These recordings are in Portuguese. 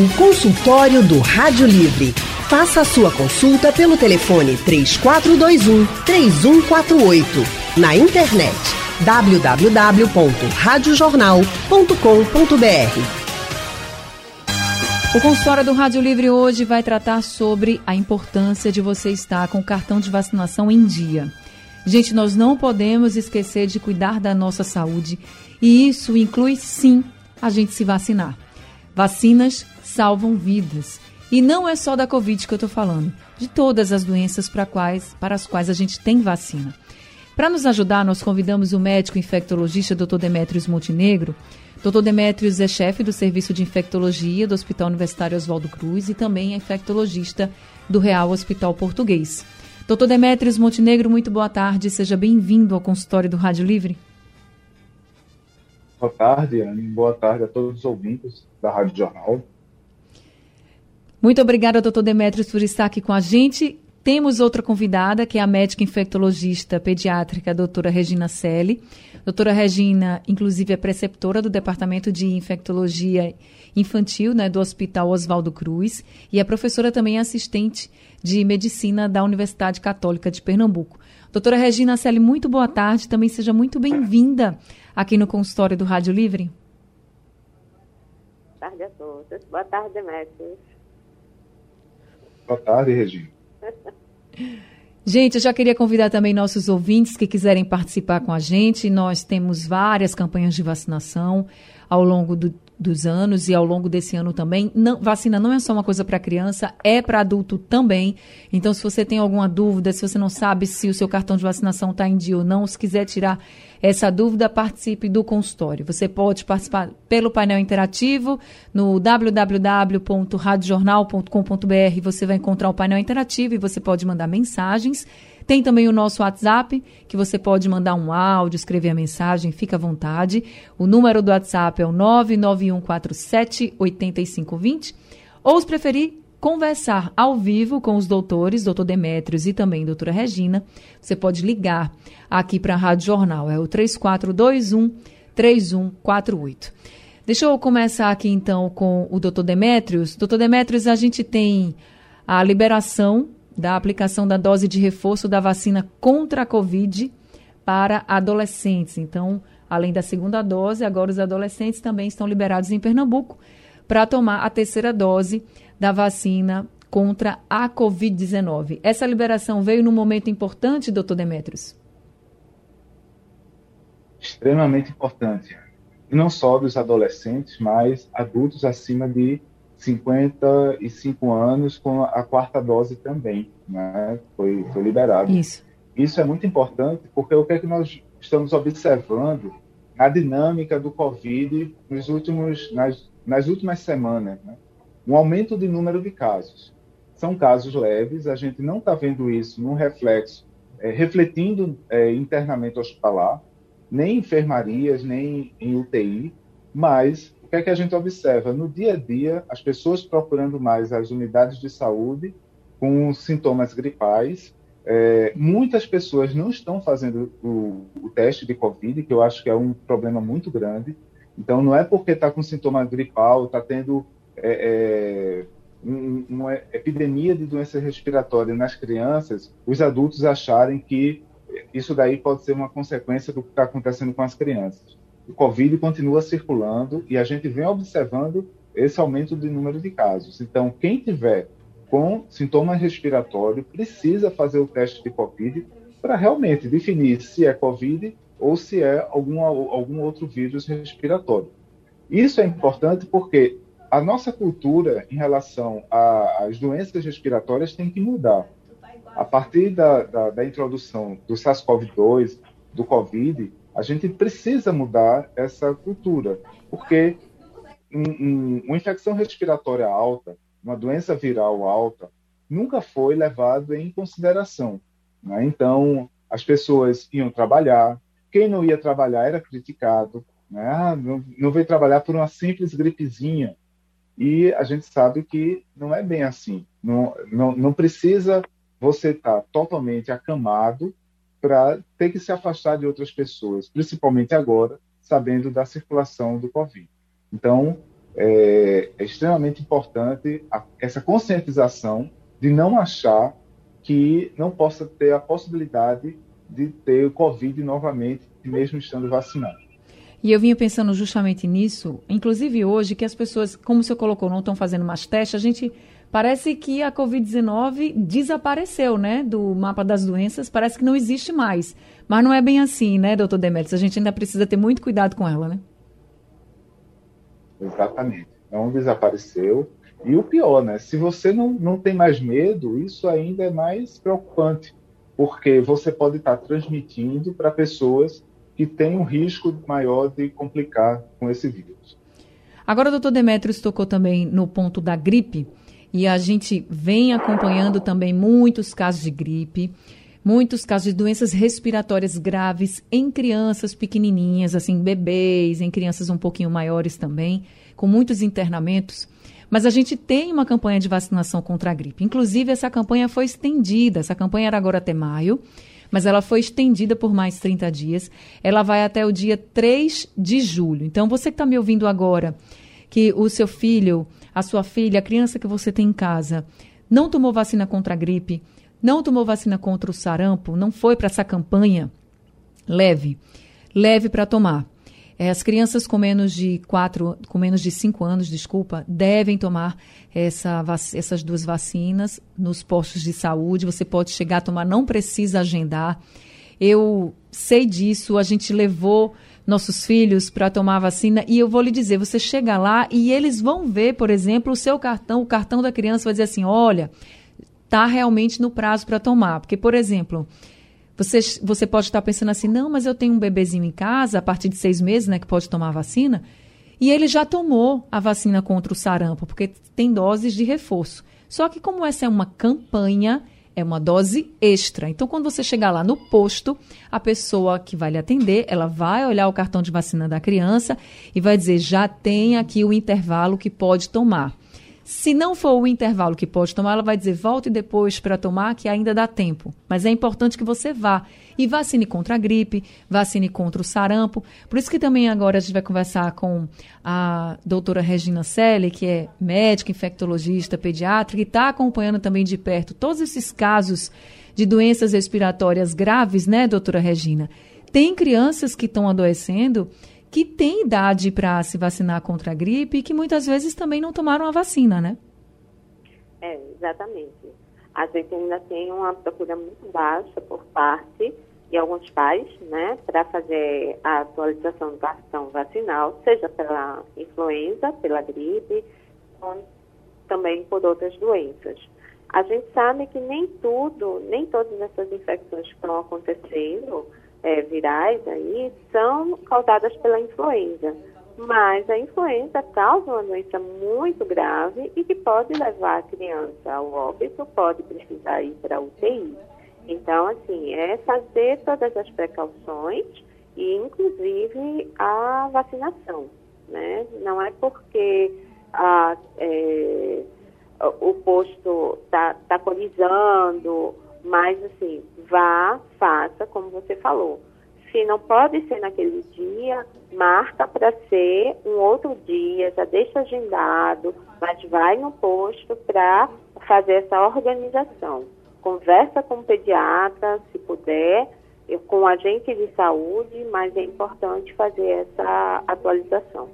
O consultório do Rádio Livre. Faça a sua consulta pelo telefone 3421 3148. Na internet www.radiojornal.com.br. O consultório do Rádio Livre hoje vai tratar sobre a importância de você estar com o cartão de vacinação em dia. Gente, nós não podemos esquecer de cuidar da nossa saúde e isso inclui sim a gente se vacinar. Vacinas salvam vidas. E não é só da Covid que eu estou falando, de todas as doenças para, quais, para as quais a gente tem vacina. Para nos ajudar, nós convidamos o médico infectologista Dr. Demetrios Montenegro. Dr. Demetrios é chefe do Serviço de Infectologia do Hospital Universitário Oswaldo Cruz e também é infectologista do Real Hospital Português. Dr. Demetrios Montenegro, muito boa tarde. Seja bem-vindo ao consultório do Rádio Livre. Boa tarde, Anne. Boa tarde a todos os ouvintes da Rádio Jornal. Muito obrigada, doutor Demetrios, por estar aqui com a gente. Temos outra convidada, que é a médica infectologista pediátrica, a doutora Regina Selle. Doutora Regina, inclusive, é preceptora do Departamento de Infectologia Infantil né, do Hospital Oswaldo Cruz e é professora também assistente de Medicina da Universidade Católica de Pernambuco. Doutora Regina Selle, muito boa tarde. Também seja muito bem-vinda aqui no consultório do Rádio Livre. Boa tarde a todos. Boa tarde, Demetrios. Boa tarde, Regina. Gente, eu já queria convidar também nossos ouvintes que quiserem participar com a gente. Nós temos várias campanhas de vacinação ao longo do, dos anos e ao longo desse ano também. Não, vacina não é só uma coisa para criança, é para adulto também. Então, se você tem alguma dúvida, se você não sabe se o seu cartão de vacinação está em dia ou não, se quiser tirar essa dúvida, participe do consultório. Você pode participar pelo painel interativo no www.radiojornal.com.br. Você vai encontrar o painel interativo e você pode mandar mensagens. Tem também o nosso WhatsApp, que você pode mandar um áudio, escrever a mensagem, fica à vontade. O número do WhatsApp é o 99147 8520. Ou, se preferir, conversar ao vivo com os doutores, doutor Demétrios e também doutora Regina, você pode ligar aqui para a Rádio Jornal, é o 3421 3148. Deixa eu começar aqui então com o doutor Demétrios. Doutor Demétrios, a gente tem a liberação da aplicação da dose de reforço da vacina contra a Covid para adolescentes. Então, além da segunda dose, agora os adolescentes também estão liberados em Pernambuco para tomar a terceira dose da vacina contra a Covid-19. Essa liberação veio num momento importante, doutor Demetrios? Extremamente importante. Não só dos adolescentes, mas adultos acima de 55 anos com a quarta dose também, né? Foi, foi liberado. Isso. Isso é muito importante porque o que é que nós estamos observando na dinâmica do Covid nos últimos, nas, nas últimas semanas, né? Um aumento de número de casos. São casos leves, a gente não está vendo isso num reflexo, é, refletindo é, internamente hospitalar, nem em enfermarias, nem em UTI, mas o que é que a gente observa? No dia a dia, as pessoas procurando mais as unidades de saúde com sintomas gripais. É, muitas pessoas não estão fazendo o, o, teste de Covid, que eu acho que é um problema muito grande. Então, não é porque está com sintoma gripal, está tendo é, é, um, uma epidemia de doença respiratória nas crianças, os adultos acharem que isso daí pode ser uma consequência do que está acontecendo com as crianças. O Covid continua circulando e a gente vem observando esse aumento de número de casos. Então, quem tiver com sintomas respiratórios precisa fazer o teste de Covid para realmente definir se é Covid ou se é algum, algum outro vírus respiratório. Isso é importante porque a nossa cultura em relação às doenças respiratórias tem que mudar. A partir da, da, da introdução do SARS-CoV-2, do Covid, a gente precisa mudar essa cultura, porque um, um, uma infecção respiratória alta, uma doença viral alta, nunca foi levado em consideração. Né? Então, as pessoas iam trabalhar, quem não ia trabalhar era criticado, né? Ah, não, não veio trabalhar por uma simples gripezinha, e a gente sabe que não é bem assim. Não, não, não precisa você estar tá totalmente acamado para ter que se afastar de outras pessoas, principalmente agora, sabendo da circulação do Covid. Então, é, é extremamente importante a, essa conscientização de não achar que não possa ter a possibilidade de ter o Covid novamente, mesmo estando vacinado. E eu vinha pensando justamente nisso, inclusive hoje, que as pessoas, como você colocou, não estão fazendo mais testes, a gente parece que a Covid-19 desapareceu, né, do mapa das doenças, parece que não existe mais. Mas não é bem assim, né, doutor Demetrios? A gente ainda precisa ter muito cuidado com ela, né? Exatamente. Não desapareceu. E o pior, né? Se você não, não tem mais medo, isso ainda é mais preocupante, porque você pode estar transmitindo para pessoas que têm um risco maior de complicar com esse vírus. Agora, o doutor Demetrios tocou também no ponto da gripe, e a gente vem acompanhando também muitos casos de gripe, muitos casos de doenças respiratórias graves em crianças pequenininhas, assim, bebês, em crianças um pouquinho maiores também, com muitos internamentos. Mas a gente tem uma campanha de vacinação contra a gripe. Inclusive, essa campanha foi estendida. Essa campanha era agora até maio, mas ela foi estendida por mais 30 dias. Ela vai até o dia 3 de julho. Então, você que está me ouvindo agora, que o seu filho, a sua filha, a criança que você tem em casa, não tomou vacina contra a gripe, não tomou vacina contra o sarampo, não foi para essa campanha, leve. Leve para tomar. É, as crianças com menos de quatro, com menos de cinco anos, desculpa, devem tomar essa, essas duas vacinas nos postos de saúde. Você pode chegar a tomar, não precisa agendar. Eu sei disso, a gente levou nossos filhos para tomar vacina e eu vou lhe dizer, você chega lá e eles vão ver, por exemplo, o seu cartão, o cartão da criança vai dizer assim, olha, tá realmente no prazo para tomar, porque por exemplo, você, você pode estar pensando assim, não, mas eu tenho um bebezinho em casa, a partir de seis meses, né, que pode tomar a vacina, e ele já tomou a vacina contra o sarampo, porque tem doses de reforço. Só que como essa é uma campanha, é uma dose extra. Então, quando você chegar lá no posto, a pessoa que vai lhe atender, ela vai olhar o cartão de vacina da criança e vai dizer, já tem aqui o intervalo que pode tomar. Se não for o intervalo que pode tomar, ela vai dizer volte depois para tomar, que ainda dá tempo. Mas é importante que você vá e vacine contra a gripe, vacine contra o sarampo. Por isso que também agora a gente vai conversar com a doutora Regina Selle, que é médica, infectologista, pediatra, que está acompanhando também de perto todos esses casos de doenças respiratórias graves, né, doutora Regina? Tem crianças que estão adoecendo que têm idade para se vacinar contra a gripe e que muitas vezes também não tomaram a vacina, né? É, exatamente. A gente ainda tem uma procura muito baixa por parte de alguns pais, né, para fazer a atualização do cartão vacinal, seja pela influenza, pela gripe, ou também por outras doenças. A gente sabe que nem tudo, nem todas essas infecções que estão acontecendo, é, virais aí são causadas pela influenza. Mas a influenza causa uma doença muito grave e que pode levar a criança ao óbito, pode precisar ir para a UTI. Então, assim, é fazer todas as precauções e, inclusive, a vacinação. Né? Não é porque a, é, o posto está tá colizando mas, assim, vá, faça, como você falou. Se não pode ser naquele dia, marca para ser um outro dia, já deixa agendado, mas vai no posto para fazer essa organização. Conversa com o pediatra, se puder, com o agente de saúde, mas é importante fazer essa atualização.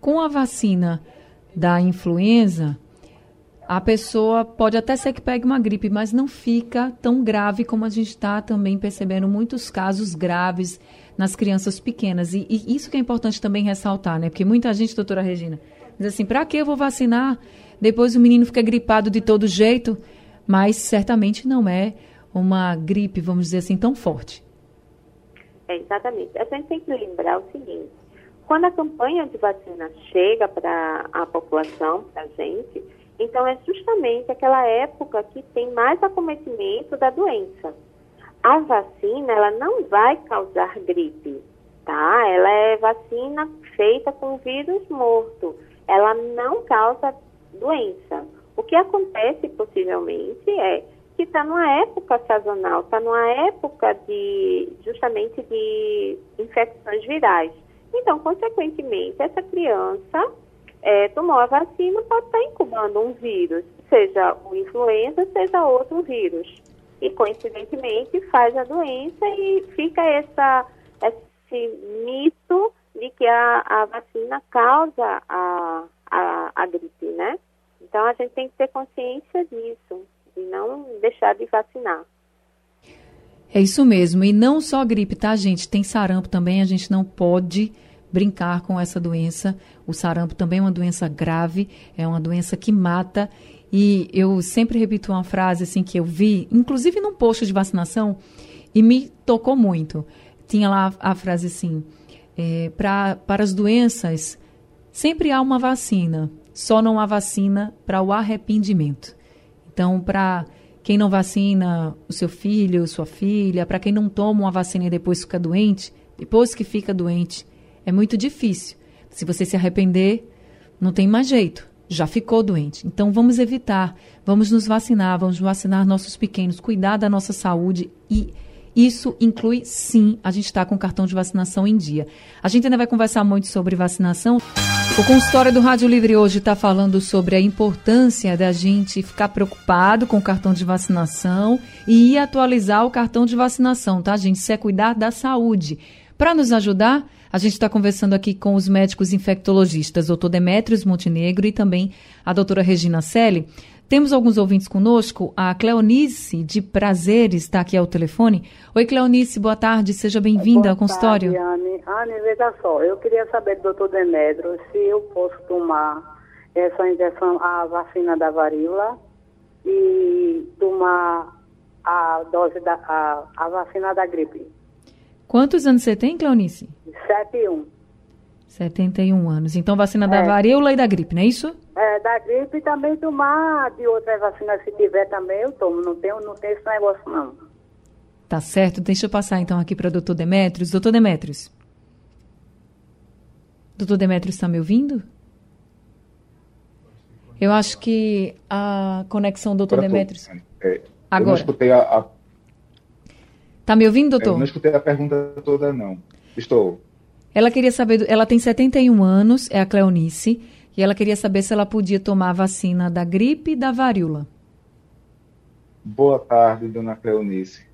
Com a vacina da influenza, a pessoa pode até ser que pegue uma gripe, mas não fica tão grave como a gente está também percebendo muitos casos graves nas crianças pequenas. E, e, isso que é importante também ressaltar, né? Porque muita gente, doutora Regina, diz assim, para que eu vou vacinar? Depois o menino fica gripado de todo jeito, mas certamente não é uma gripe, vamos dizer assim, tão forte. É, exatamente. A gente tem que lembrar o seguinte, quando a campanha de vacina chega para a população, para a gente, então, é justamente aquela época que tem mais acometimento da doença. A vacina, ela não vai causar gripe, tá? Ela é vacina feita com vírus morto. Ela não causa doença. O que acontece possivelmente é que está numa época sazonal, está numa época de justamente de infecções virais. Então, consequentemente, essa criança é, tomou a vacina pode estar incubando um vírus, seja o influenza, seja outro vírus. E coincidentemente faz a doença e fica essa, esse mito de que a, a vacina causa a, a, a gripe, né? Então a gente tem que ter consciência disso e não deixar de vacinar. É isso mesmo. E não só gripe, tá, gente? Tem sarampo também. A gente não pode brincar com essa doença. O sarampo também é uma doença grave, é uma doença que mata. E eu sempre repito uma frase assim que eu vi, inclusive num posto de vacinação, e me tocou muito. Tinha lá a, frase assim: é, pra, para as doenças, sempre há uma vacina, só não há vacina para o arrependimento. Então, para quem não vacina o seu filho, sua filha, para quem não toma uma vacina e depois fica doente, depois que fica doente, é muito difícil. Se você se arrepender, não tem mais jeito. Já ficou doente. Então vamos evitar, vamos nos vacinar, vamos vacinar nossos pequenos, cuidar da nossa saúde e isso inclui, sim, a gente está com o cartão de vacinação em dia. A gente ainda vai conversar muito sobre vacinação. O consultório do Rádio Livre hoje está falando sobre a importância da gente ficar preocupado com o cartão de vacinação e atualizar o cartão de vacinação, tá, gente? Isso é cuidar da saúde. Para nos ajudar, a gente está conversando aqui com os médicos infectologistas, doutor Demetrios Montenegro e também a doutora Regina Selle. Temos alguns ouvintes conosco. A Cleonice, de Prazeres, está aqui ao telefone. Oi, Cleonice, boa tarde. Seja bem-vinda ao consultório. Tarde, Anne. Anne, veja só. Eu queria saber do doutor Demetrio se eu posso tomar essa injeção, a vacina da varíola e tomar a dose da a, a vacina da gripe. Quantos anos você tem, Cleonice? 71. 71 anos. Então, vacina da varíola e da gripe, não é isso? É, da gripe e também tomar de outras vacinas, se tiver também, eu tomo. Não tenho, não tenho esse negócio, não. Tá certo. Deixa eu passar então aqui para o doutor Demetrios. Doutor Demetrios. Doutor Demetrios está me ouvindo? Eu acho que a conexão do doutor Agora Demetrios. é, Eu não Agora. escutei a, a- Tá me ouvindo, eu doutor? não escutei a pergunta toda, não. Estou. Ela queria saber, ela tem 71 anos, é a Cleonice, e ela queria saber se ela podia tomar a vacina da gripe e da varíola. Boa tarde, dona Cleonice.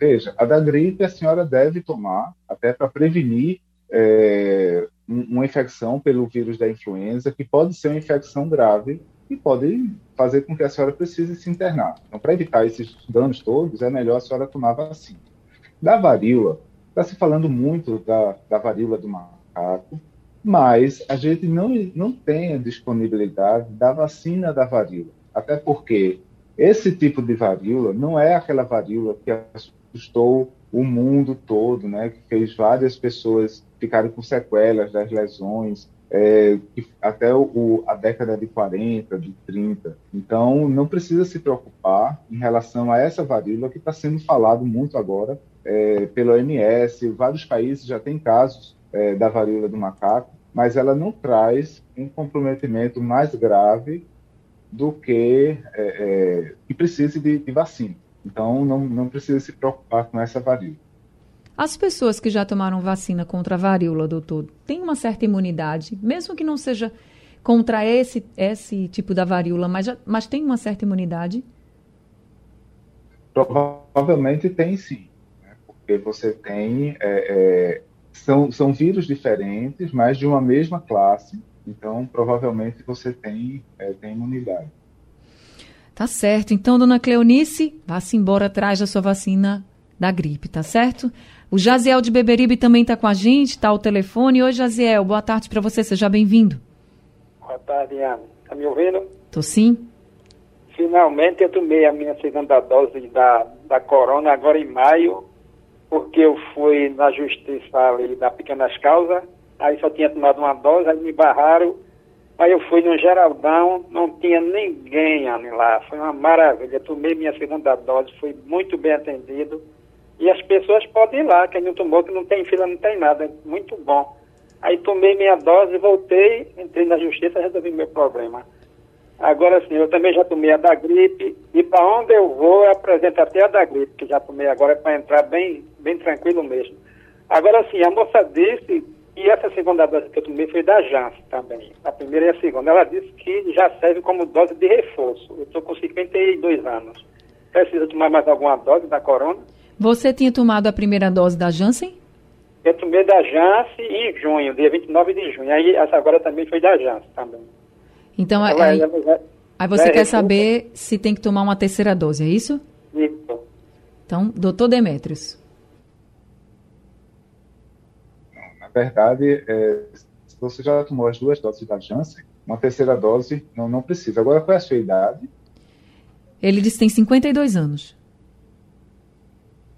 Veja, a da gripe a senhora deve tomar, até para prevenir é, um- uma infecção pelo vírus da influenza, que pode ser uma infecção grave e pode fazer com que a senhora precise se internar. Então, para evitar esses danos todos, é melhor a senhora tomar a vacina. Da varíola, está se falando muito da, da varíola do macaco, mas a gente não, não tem a disponibilidade da vacina da varíola. Até porque esse tipo de varíola não é aquela varíola que assustou o mundo todo, né? Que fez várias pessoas ficarem com sequelas das lesões, é, até o- a década de 40, de 30. Então, não precisa se preocupar em relação a essa varíola que está sendo falado muito agora é, pela OMS. Vários países já têm casos é, da varíola do macaco, mas ela não traz um comprometimento mais grave do que é, é, que precise de, de vacina. Então, não, não precisa se preocupar com essa varíola. As pessoas que já tomaram vacina contra a varíola, doutor, têm uma certa imunidade, mesmo que não seja contra esse, esse tipo da varíola, mas, já, mas tem uma certa imunidade? Provavelmente tem sim? Porque você tem. é, é, são, são vírus diferentes, mas de uma mesma classe, então provavelmente você tem, é, tem imunidade. Tá certo. Então, dona Cleonice, vá-se embora atrás da sua vacina da gripe, tá certo? O Jaziel de Beberibe também está com a gente, tá ao telefone. Oi, Jaziel, boa tarde para você, seja bem-vindo. Boa tarde, Ana. Tá me ouvindo? Tô sim? Finalmente eu tomei a minha segunda dose da, da corona agora em maio, porque eu fui na justiça ali da Pequenas Causas, aí só tinha tomado uma dose, aí me barraram, aí eu fui no Geraldão, não tinha ninguém ali lá, foi uma maravilha. Tomei minha segunda dose, fui muito bem atendido. E as pessoas podem ir lá, quem não tomou, que não tem fila, não tem nada, é muito bom. Aí tomei minha dose, voltei, entrei na justiça, resolvi meu problema. Agora sim, eu também já tomei a da gripe e para onde eu vou eu apresento até a da gripe, que já tomei agora para entrar bem, bem tranquilo mesmo. Agora sim, a moça disse E essa segunda dose que eu tomei foi da Janssen também, a primeira e a segunda. Ela disse que já serve como dose de reforço. Eu estou com 52 anos. Precisa tomar mais alguma dose da corona? Você tinha tomado a primeira dose da Janssen? Eu tomei da Janssen em junho, dia 29 de junho. Aí essa agora também foi da Janssen também. Então, Ela- aí, ela- aí você é, quer saber se tem que tomar uma terceira dose, é isso? Isso. Então, doutor Demetrios. Na verdade, é, se você já tomou as duas doses da Janssen, uma terceira dose não, não precisa. Agora, qual é a sua idade? Ele disse que tem 52 anos.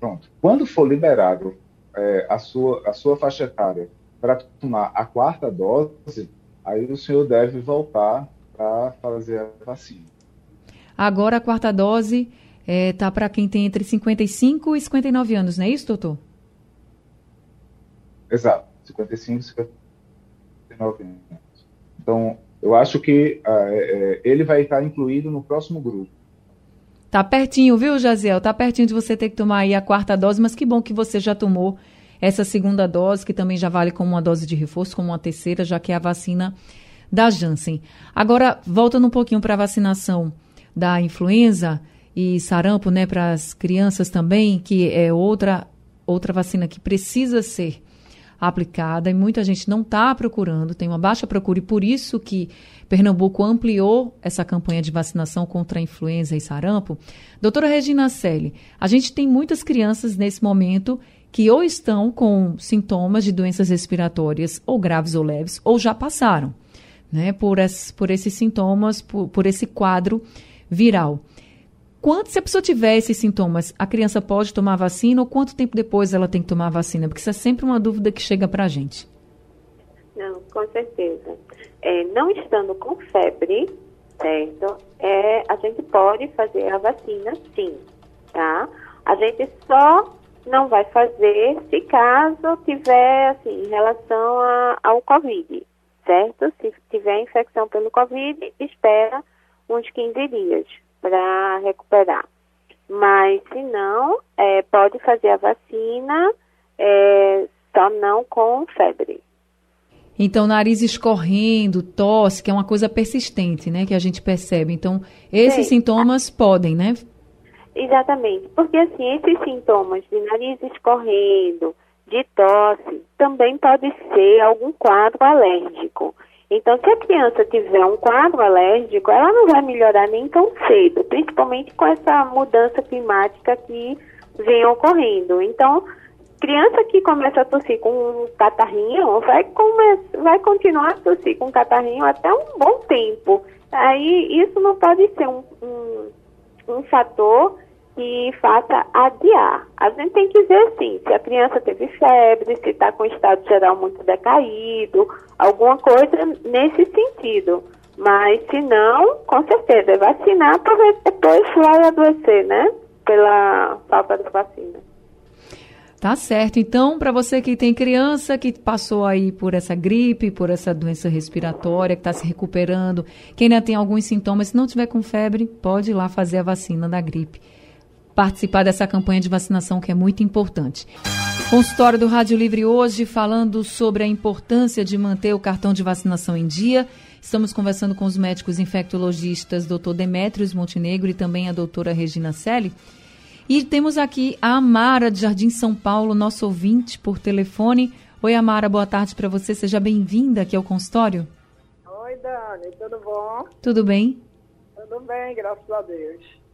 Pronto. Quando for liberado é, a, sua, a sua faixa etária para tomar a quarta dose, aí o senhor deve voltar para fazer a vacina. Agora a quarta dose está para quem tem entre 55 e 59 anos, não é isso, doutor? Exato. 55, 59 anos. Então, eu acho que é, ele vai estar incluído no próximo grupo. Tá pertinho, viu, Jaziel? Tá pertinho de você ter que tomar aí a quarta dose, mas que bom que você já tomou essa segunda dose, que também já vale como uma dose de reforço, como uma terceira, já que é a vacina da Janssen. Agora, voltando um pouquinho para a vacinação da influenza e sarampo, né, para as crianças também, que é outra, outra vacina que precisa ser aplicada e muita gente não está procurando, tem uma baixa procura e por isso que Pernambuco ampliou essa campanha de vacinação contra a influenza e sarampo. Doutora Regina Selle, a gente tem muitas crianças nesse momento que ou estão com sintomas de doenças respiratórias ou graves ou leves ou já passaram né, por, por esses sintomas, por, por esse quadro viral. Quanto, se a pessoa tiver esses sintomas, a criança pode tomar vacina ou quanto tempo depois ela tem que tomar vacina? Porque isso é sempre uma dúvida que chega para a gente. Não, com certeza. É, não estando com febre, certo? É, a gente pode fazer a vacina, sim, tá? A gente só não vai fazer se caso tiver, assim, em relação a, ao Covid, certo? Se tiver infecção pelo Covid, espera uns 15 dias para recuperar. Mas, se não, é, pode fazer a vacina, é, só não com febre. Então, nariz escorrendo, tosse, que é uma coisa persistente, né? Que a gente percebe. Então, esses Sim. sintomas podem, né? Exatamente, porque assim, esses sintomas de nariz escorrendo, de tosse, também pode ser algum quadro alérgico. Então, se a criança tiver um quadro alérgico, ela não vai melhorar nem tão cedo, principalmente com essa mudança climática que vem ocorrendo. Então, criança que começa a tossir com um catarrinho, vai, come vai continuar a tossir com catarrinho até um bom tempo. Aí, isso não pode ser um, um um fator que faça adiar. A gente tem que ver sim, se a criança teve febre, se está com estado geral muito decaído, alguma coisa nesse sentido. Mas se não, com certeza, é vacinar se depois vai adoecer, né? Pela falta da vacina. Tá certo. Então, para você que tem criança que passou aí por essa gripe, por essa doença respiratória, que está se recuperando, que ainda tem alguns sintomas, se não tiver com febre, pode ir lá fazer a vacina da gripe. Participar dessa campanha de vacinação que é muito importante. Consultório do Rádio Livre hoje falando sobre a importância de manter o cartão de vacinação em dia. Estamos conversando com os médicos infectologistas Dr. Demetrios Montenegro e também a doutora Regina Selle. E temos aqui a Amara de Jardim São Paulo, nosso ouvinte por telefone. Oi, Amara, boa tarde para você. Seja bem-vinda aqui ao consultório. Oi, Dani, tudo bom? Tudo bem? Tudo bem, graças a Deus.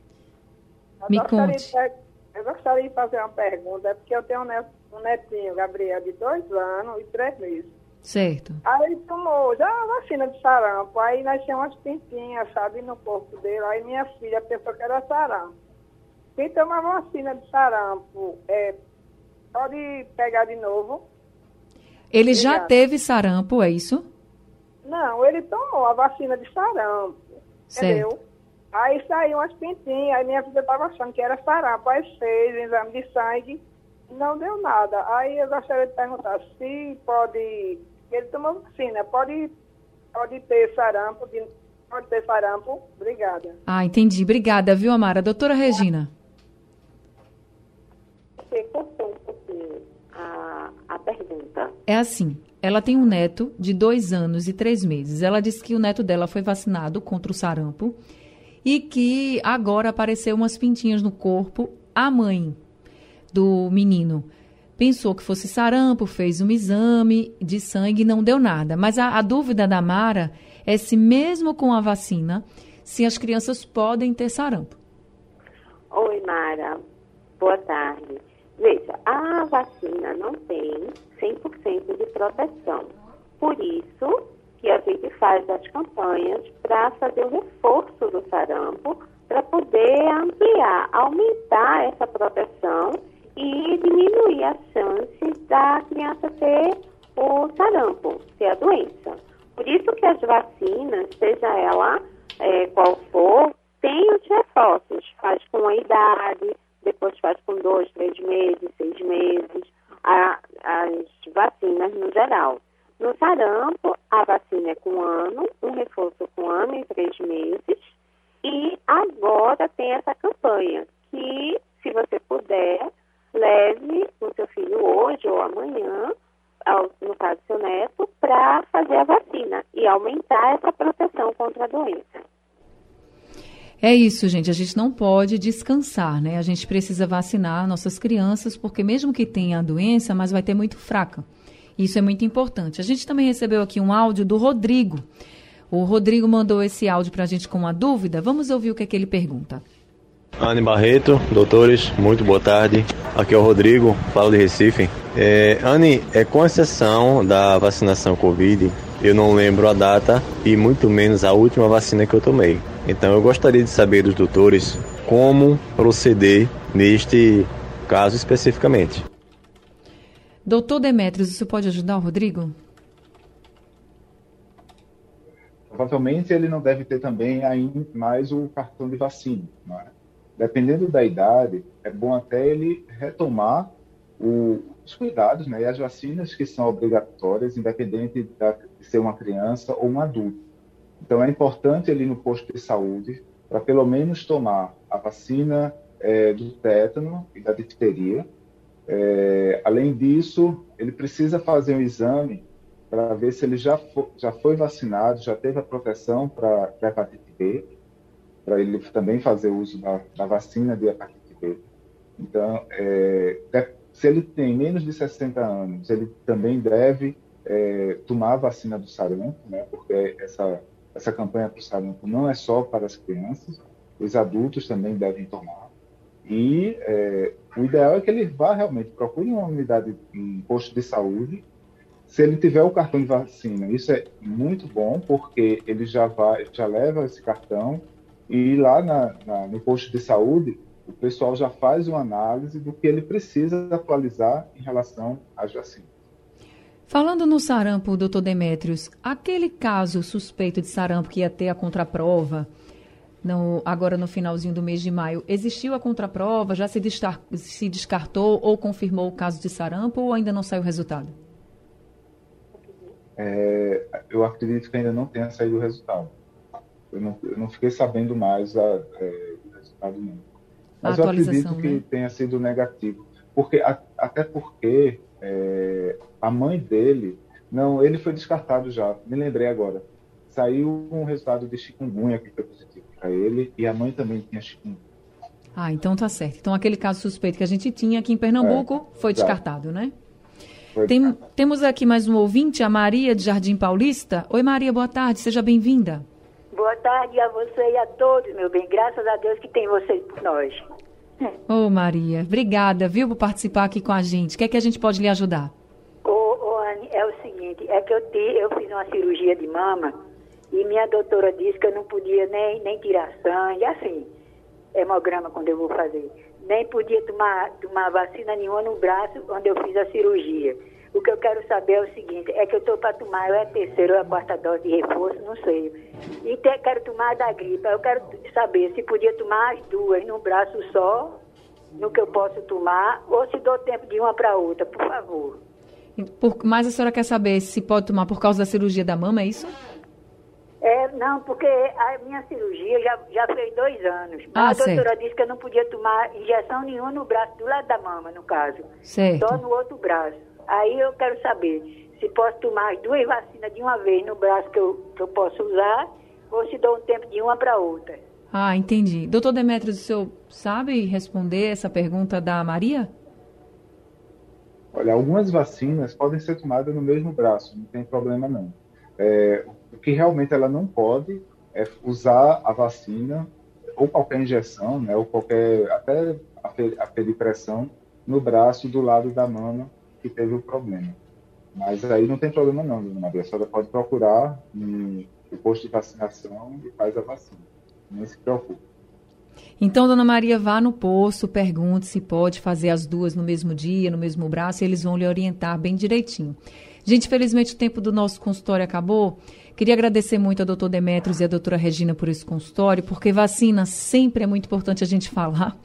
Eu Me gostaria conte. de- eu gostaria de fazer uma pergunta, é porque eu tenho um net- netinho, Gabriel, de dois anos e três meses. Certo. Aí ele tomou já a vacina de sarampo, aí nasceu umas pintinhas, sabe, no corpo dele. Aí minha filha pensou que era sarampo. Quem toma vacina de sarampo é, pode pegar de novo? Ele já Obrigada. teve sarampo, é isso? Não, ele tomou a vacina de sarampo, Certo. entendeu? Aí saiu umas pintinhas, aí minha filha estava achando que era sarampo, aí fez o exame de sangue, não deu nada. Aí eu gostaria de perguntar se pode, ele tomou vacina, pode, pode ter sarampo, de- pode ter sarampo? Obrigada. Ah, entendi. Obrigada, viu, Amara? Doutora Regina. Você cortou um pouquinho a, a pergunta. É assim, ela tem um neto de dois anos e três meses. Ela disse que o neto dela foi vacinado contra o sarampo e que agora apareceu umas pintinhas no corpo. A mãe do menino pensou que fosse sarampo, fez um exame de sangue e não deu nada. Mas a, a dúvida da Mara é se mesmo com a vacina, se as crianças podem ter sarampo. Oi, Mara. Boa tarde. Veja, a vacina não tem 100% de proteção. Por isso que a gente faz as campanhas para fazer o reforço do sarampo, para poder ampliar, aumentar essa proteção e diminuir a chance da criança ter o sarampo, ter a doença. Por isso que as vacinas, seja ela é, qual for, tem os reforços, faz com a idade, depois faz com dois, três meses, seis meses, a, as vacinas no geral. No sarampo, a vacina é com ano, um reforço com ano em três meses, e agora tem essa campanha, que se você puder, leve o seu filho hoje ou amanhã, ao, no caso seu neto, para fazer a vacina e aumentar essa proteção contra a doença. É isso, gente. A gente não pode descansar, né? A gente precisa vacinar nossas crianças, porque mesmo que tenha a doença, mas vai ter muito fraca. Isso é muito importante. A gente também recebeu aqui um áudio do Rodrigo. O Rodrigo mandou esse áudio para a gente com uma dúvida. Vamos ouvir o que, é que ele pergunta. Anne Barreto, doutores, muito boa tarde. Aqui é o Rodrigo, falo de Recife. É, Anne, é com exceção da vacinação Covid, eu não lembro a data e muito menos a última vacina que eu tomei. Então eu gostaria de saber dos doutores como proceder neste caso especificamente. Doutor Demetrios, isso pode ajudar o Rodrigo? Provavelmente ele não deve ter também ainda mais o cartão de vacina. É? Dependendo da idade, é bom até ele retomar o, os cuidados né, e as vacinas que são obrigatórias, independente de ser uma criança ou um adulto. Então, é importante ele ir no posto de saúde para pelo menos tomar a vacina é, do tétano e da difteria. É, além disso, ele precisa fazer um exame para ver se ele já, já foi vacinado, já teve a proteção para hepatite B, para ele também fazer uso da, da, vacina de hepatite B. Então, é, se ele tem menos de 60 anos, ele também deve é, tomar a vacina do sarampo, né, porque essa essa campanha para o sarampo não é só para as crianças, os adultos também devem tomar. E é, o ideal é que ele vá realmente, procure uma unidade, um posto de saúde, se ele tiver o cartão de vacina. Isso é muito bom, porque ele já, vai, já leva esse cartão e lá na, na, no posto de saúde, o pessoal já faz uma análise do que ele precisa atualizar em relação às vacinas. Falando no sarampo, doutor Demétrios, aquele caso suspeito de sarampo que ia ter a contraprova, no, agora no finalzinho do mês de maio, existiu a contraprova? Já se, destar, se descartou ou confirmou o caso de sarampo ou ainda não saiu o resultado? É, eu acredito que ainda não tenha saído o resultado. Eu não, eu não fiquei sabendo mais a, é, do resultado não. Mas eu acredito que né? tenha sido negativo. Porque, a, até porque é, a mãe dele, não, ele foi descartado já, me lembrei agora. Saiu um resultado de chikungunya que foi positivo para ele e a mãe também tinha chikungunya. Ah, então tá certo. Então aquele caso suspeito que a gente tinha aqui em Pernambuco é, foi descartado, né? Foi Tem, descartado. Temos aqui mais um ouvinte, a Maria de Jardim Paulista. Oi Maria, boa tarde, seja bem-vinda. Boa tarde a você e a todos, meu bem. Graças a Deus que tem vocês por nós. Ô, oh, Maria, obrigada, viu, por participar aqui com a gente. O que é que a gente pode lhe ajudar? Ô, oh, Anne, é o seguinte, é que eu, te, eu fiz uma cirurgia de mama e minha doutora disse que eu não podia nem, nem tirar sangue, assim, hemograma quando eu vou fazer. Nem podia tomar, tomar vacina nenhuma no braço onde eu fiz a cirurgia. O que eu quero saber é o seguinte, é que eu estou para tomar, ou é a terceira ou a quarta dose de reforço, não sei. E te, quero tomar da gripe. Eu quero saber se podia tomar as duas num braço só, no que eu posso tomar, ou se dou tempo de uma para outra, por favor. Por, mas a senhora quer saber se pode tomar por causa da cirurgia da mama, é isso? É, não, porque a minha cirurgia já, já fez dois anos. Ah, a doutora disse que eu não podia tomar injeção nenhuma no braço, do lado da mama, no caso. Certo. Só no outro braço. Aí eu quero saber se posso tomar duas vacinas de uma vez no braço que eu, que eu posso usar, ou se dou um tempo de uma para outra. Ah, entendi. Doutor Demetrios, o senhor sabe responder essa pergunta da Maria? Olha, algumas vacinas podem ser tomadas no mesmo braço, não tem problema não. É, o que realmente ela não pode é usar a vacina ou qualquer injeção, né, ou qualquer até aferir pressão no braço do lado da mama que teve o problema. Mas aí não tem problema não, dona Maria. A senhora pode procurar no posto de vacinação e faz a vacina. Não se preocupe. Então, dona Maria, vá no posto, pergunte se pode fazer as duas no mesmo dia, no mesmo braço, e eles vão lhe orientar bem direitinho. Gente, felizmente o tempo do nosso consultório acabou. Queria agradecer muito a doutor Demetrios e a doutora Regina por esse consultório, porque vacina sempre é muito importante a gente falar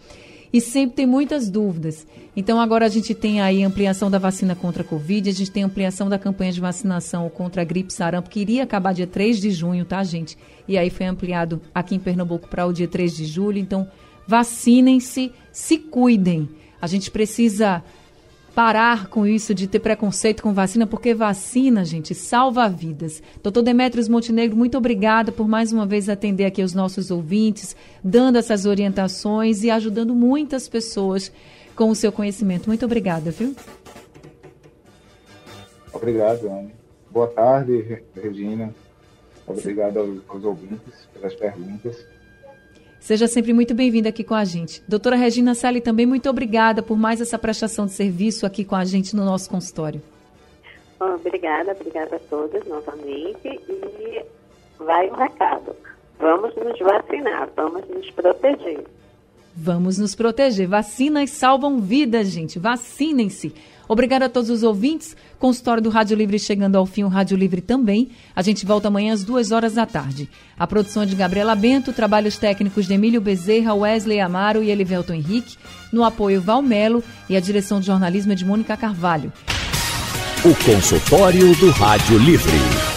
e sempre tem muitas dúvidas. Então, agora a gente tem aí ampliação da vacina contra a Covid, a gente tem ampliação da campanha de vacinação contra a gripe sarampo, que iria acabar dia 3 de junho, tá, gente? E aí foi ampliado aqui em Pernambuco para o dia 3 de julho. Então, vacinem-se, se cuidem. A gente precisa parar com isso de ter preconceito com vacina, porque vacina, gente, salva vidas. Doutor Demetrios Montenegro, muito obrigada por mais uma vez atender aqui os nossos ouvintes, dando essas orientações e ajudando muitas pessoas com o seu conhecimento. Muito obrigada, viu? Obrigado, Anne. Boa tarde, Regina. Obrigado aos, aos ouvintes pelas perguntas. Seja sempre muito bem-vinda aqui com a gente. Doutora Regina Sali, também muito obrigada por mais essa prestação de serviço aqui com a gente no nosso consultório. Obrigada, obrigada a todos novamente. E vai o recado. Vamos nos vacinar, vamos nos proteger. Vamos nos proteger. Vacinas salvam vidas, gente. Vacinem-se. Obrigada a todos os ouvintes. Consultório do Rádio Livre chegando ao fim, o Rádio Livre também. A gente volta amanhã às duas horas da tarde. A produção é de Gabriela Bento, trabalhos técnicos de Emílio Bezerra, Wesley Amaro e Elivelton Henrique. No apoio Valmelo e a direção de jornalismo é de Mônica Carvalho. O consultório do Rádio Livre.